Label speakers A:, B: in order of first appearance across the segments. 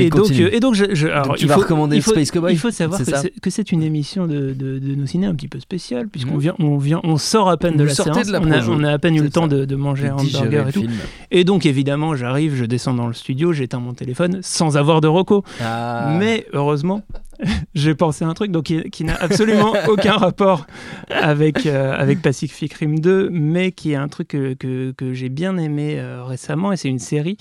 A: Et donc,
B: continue.
A: euh, et donc, je, je- alors,
B: Donc tu
A: il
B: vas
A: faut-
B: recommander
A: il faut,
B: Space Cowboy
A: Il faut savoir que c'est- une émission de, de, de nos ciné un petit peu spéciale, puisqu'on
B: Mhm.
A: vient, on vient, on sort à peine de la séance.
B: de la
A: on, a, on a à peine eu le temps de, de manger un hamburger et tout.
B: film.
A: Et donc, évidemment, j'arrive, je descends dans le studio, j'éteins mon téléphone sans avoir de reco.
B: Ah.
A: Mais heureusement, j'ai pensé à un truc donc, qui, qui n'a absolument aucun rapport avec, euh, avec Pacific Rim 2, mais qui est un truc que, que, que j'ai bien aimé euh, récemment. Et c'est une série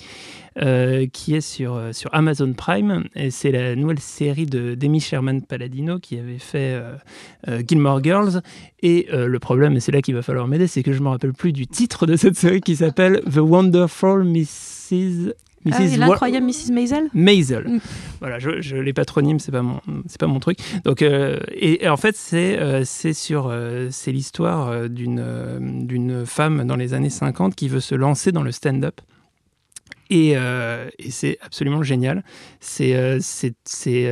A: euh, qui est sur, sur Amazon Prime. Et c'est la nouvelle série de d'Amy Sherman Palladino qui avait fait Gilmore Girls. Et le problème, et c'est là qu'il va falloir m'aider, c'est que je ne me rappelle plus du titre de cette série qui s'appelle The Wonderful Mrs.
C: Ah
A: Mrs. Wa-
C: L'incroyable Mrs. Maisel
A: Maisel.
C: Mm.
A: Voilà, je, je les patronyme, c'est pas mon, c'est pas mon truc. Donc, euh, et, et en fait, c'est, euh, c'est sur, euh, c'est l'histoire d'une, d'une femme dans les années 50 qui veut se lancer dans le stand-up. Et, et c'est absolument génial. C'est, c'est, c'est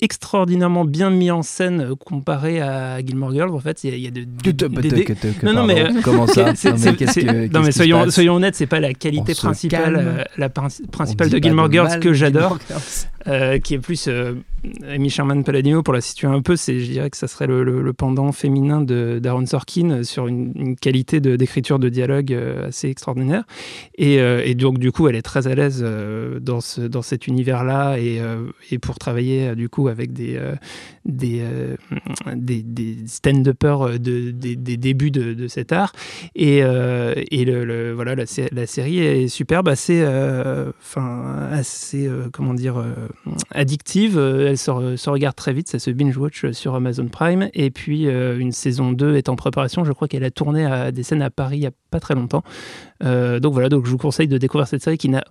A: extraordinairement bien mis en scène euh, comparé à Gilmore Girls. En fait, il y a, de, Non, non, mais, euh,
B: comment ça Non, mais
A: soyons, honnêtes, c'est pas la qualité principale, euh, la principale de Gilmore Girls que j'adore. Euh, qui est plus euh, Amy Sherman Palladino pour la situer un peu. C'est, je dirais que ça serait le, pendant féminin d'Aaron Sorkin sur une, qualité d'écriture de dialogue euh, assez extraordinaire. Et, euh, donc du coup, elle est très à l'aise euh, dans ce dans cet univers-là et, euh, pour travailler euh, du coup avec des euh, des, euh, stand-uppers de, des, des débuts de, cet art. Et, euh, voilà, la, sé- la série est superbe, assez, euh, euh, comment dire, euh, addictive. Euh, Elle se, re- se regarde très vite, ça se binge-watch sur Amazon Prime. Et puis, euh, une saison 2 est en préparation. Je crois qu'elle a tourné à des scènes à Paris il n'y a pas très longtemps. Euh, donc voilà, donc je vous conseille de découvrir cette série qui n'a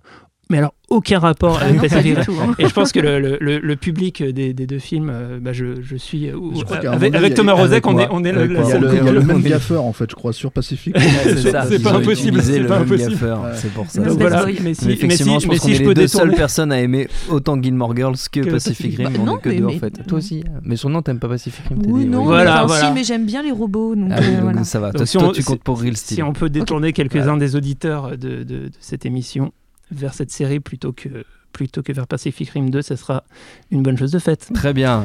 A: mais alors aucun rapport avec
C: non, pas
A: Pacific Rim.
C: tout, hein.
A: Et je pense que le, le- public des, des deux films, euh, bah, je, je suis euh,
D: Je un
A: avec, avec Thomas Rozek, on
B: avec
A: est, on est le,
B: avec
A: la
D: Il y a
A: seule
D: le, même
B: on est-
D: gaffeur en fait, je crois, sur Pacific.
B: C'est
A: pas impossible, c'est pas impossible.
B: c'est pour ça.
A: Donc voilà, mais
B: Mais
A: si, mais
B: effectivement,
A: si,
B: je
A: mais
B: pense qu'on
A: si
B: est les
A: peux
B: deux seules personnes à aimer autant Gilmore Girls que,
A: Que
B: Pacific Rim.
C: Bah,
B: on est que
C: mais-
B: deux en
C: mais-
B: fait. Toi aussi. Mais sur le nom, t'aimes pas Pacific Rim
C: Oui, non,
A: Voilà,
C: mais, si, mais j'aime bien les robots.
B: Ah
C: euh,
B: ça va. Toi,
A: si
B: tu comptes pour Real
A: si
B: Steel.
A: on peut détourner quelques-uns des auditeurs de cette émission vers cette série plutôt que, plutôt que vers Pacific Rim 2, ça sera une bonne chose de faite.
B: Très bien.